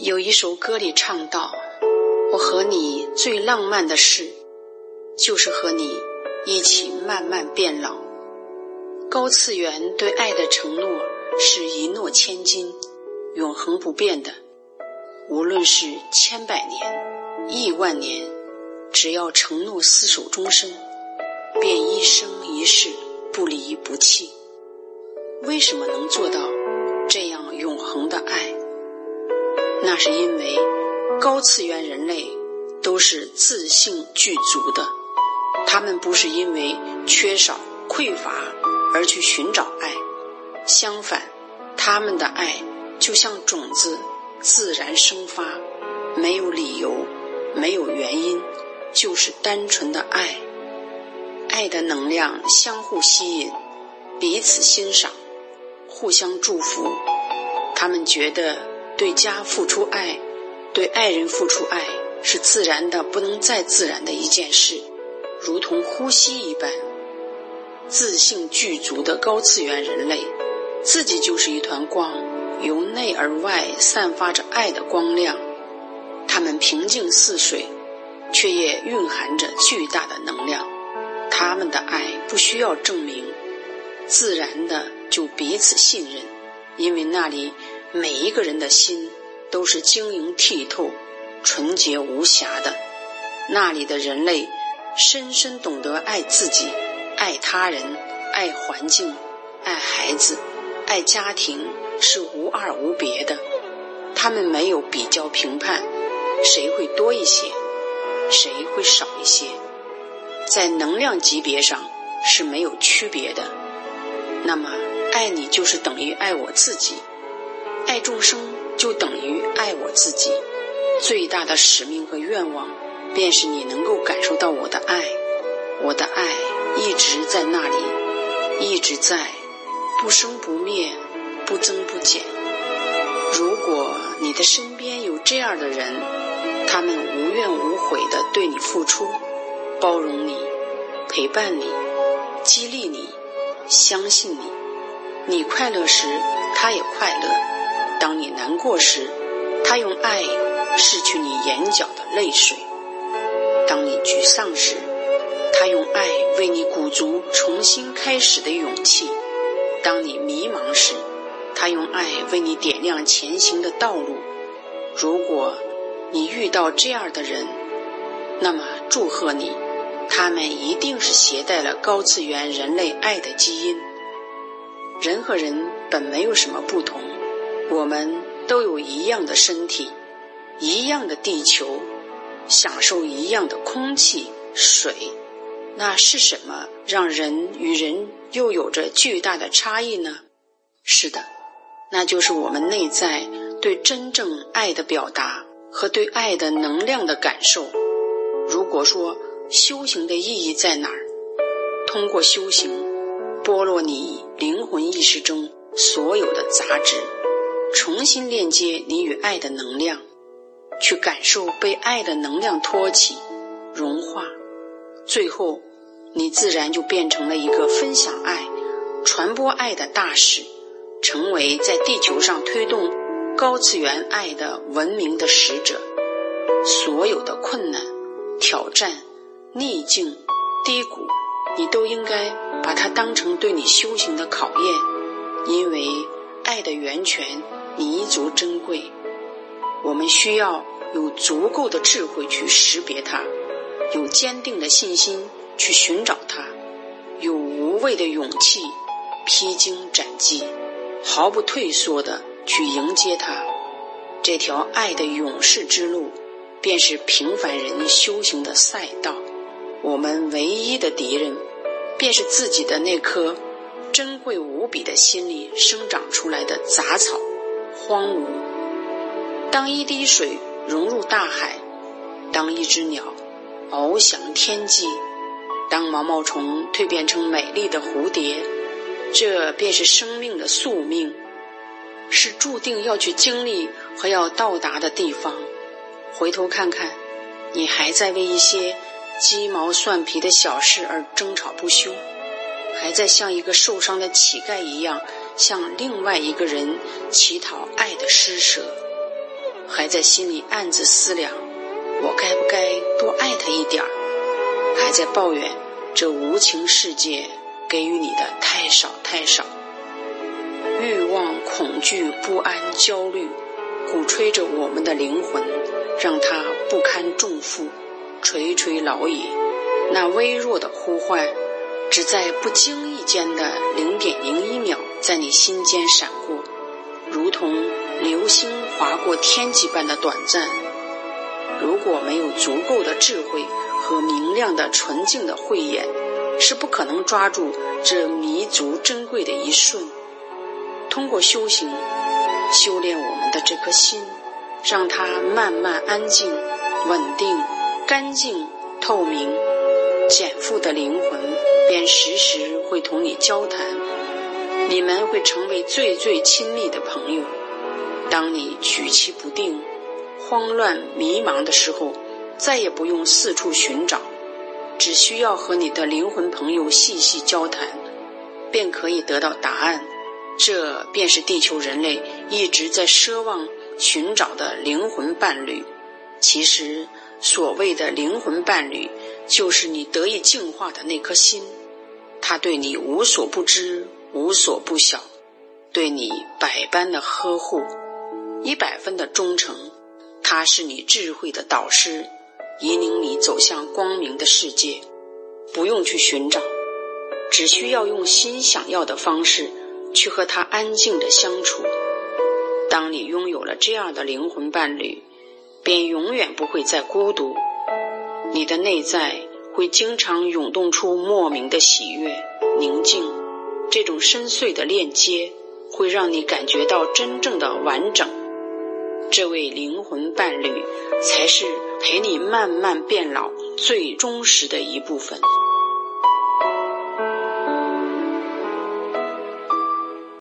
有一首歌里唱道：“我和你最浪漫的事，就是和你一起慢慢变老。”高次元对爱的承诺是一诺千金，永恒不变的。无论是千百年、亿万年，只要承诺厮守终身，便一生一世不离不弃。为什么能做到这样永恒的爱？那是因为高次元人类都是自信具足的，他们不是因为缺少匮乏而去寻找爱，相反，他们的爱就像种子自然生发，没有理由，没有原因，就是单纯的爱。爱的能量相互吸引，彼此欣赏，互相祝福。他们觉得。对家付出爱，对爱人付出爱，是自然的不能再自然的一件事，如同呼吸一般。自信具足的高次元人类，自己就是一团光，由内而外散发着爱的光亮。他们平静似水，却也蕴含着巨大的能量。他们的爱不需要证明，自然的就彼此信任，因为那里。每一个人的心都是晶莹剔透、纯洁无瑕的。那里的人类深深懂得爱自己、爱他人、爱环境、爱孩子、爱家庭，是无二无别的。他们没有比较评判，谁会多一些，谁会少一些，在能量级别上是没有区别的。那么，爱你就是等于爱我自己。爱众生就等于爱我自己，最大的使命和愿望，便是你能够感受到我的爱，我的爱一直在那里，一直在，不生不灭，不增不减。如果你的身边有这样的人，他们无怨无悔的对你付出，包容你，陪伴你，激励你，相信你，你快乐时，他也快乐。当你难过时，他用爱拭去你眼角的泪水；当你沮丧时，他用爱为你鼓足重新开始的勇气；当你迷茫时，他用爱为你点亮前行的道路。如果你遇到这样的人，那么祝贺你，他们一定是携带了高次元人类爱的基因。人和人本没有什么不同。我们都有一样的身体，一样的地球，享受一样的空气、水，那是什么让人与人又有着巨大的差异呢？是的，那就是我们内在对真正爱的表达和对爱的能量的感受。如果说修行的意义在哪儿？通过修行，剥落你灵魂意识中所有的杂质。重新链接你与爱的能量，去感受被爱的能量托起、融化，最后，你自然就变成了一个分享爱、传播爱的大使，成为在地球上推动高次元爱的文明的使者。所有的困难、挑战、逆境、低谷，你都应该把它当成对你修行的考验，因为爱的源泉。弥足珍贵，我们需要有足够的智慧去识别它，有坚定的信心去寻找它，有无畏的勇气披荆斩棘，毫不退缩的去迎接它。这条爱的勇士之路，便是平凡人修行的赛道。我们唯一的敌人，便是自己的那颗珍贵无比的心里生长出来的杂草。荒芜。当一滴水融入大海，当一只鸟翱翔天际，当毛毛虫蜕变成美丽的蝴蝶，这便是生命的宿命，是注定要去经历和要到达的地方。回头看看，你还在为一些鸡毛蒜皮的小事而争吵不休，还在像一个受伤的乞丐一样。向另外一个人乞讨爱的施舍，还在心里暗自思量：我该不该多爱他一点儿？还在抱怨这无情世界给予你的太少太少。欲望、恐惧、不安、焦虑，鼓吹着我们的灵魂，让它不堪重负，垂垂老矣。那微弱的呼唤，只在不经意间的零点零一秒，在你心间闪过，如同流星划过天际般的短暂。如果没有足够的智慧和明亮的纯净的慧眼，是不可能抓住这弥足珍贵的一瞬。通过修行，修炼我们的这颗心，让它慢慢安静、稳定、干净、透明，减负的灵魂便时时会同你交谈。你们会成为最最亲密的朋友。当你举棋不定、慌乱迷茫的时候，再也不用四处寻找，只需要和你的灵魂朋友细细交谈，便可以得到答案。这便是地球人类一直在奢望寻找的灵魂伴侣。其实，所谓的灵魂伴侣，就是你得以净化的那颗心。他对你无所不知、无所不晓，对你百般的呵护，一百分的忠诚。他是你智慧的导师，引领你走向光明的世界。不用去寻找，只需要用心想要的方式。去和他安静的相处。当你拥有了这样的灵魂伴侣，便永远不会再孤独。你的内在会经常涌动出莫名的喜悦、宁静。这种深邃的链接会让你感觉到真正的完整。这位灵魂伴侣才是陪你慢慢变老最忠实的一部分。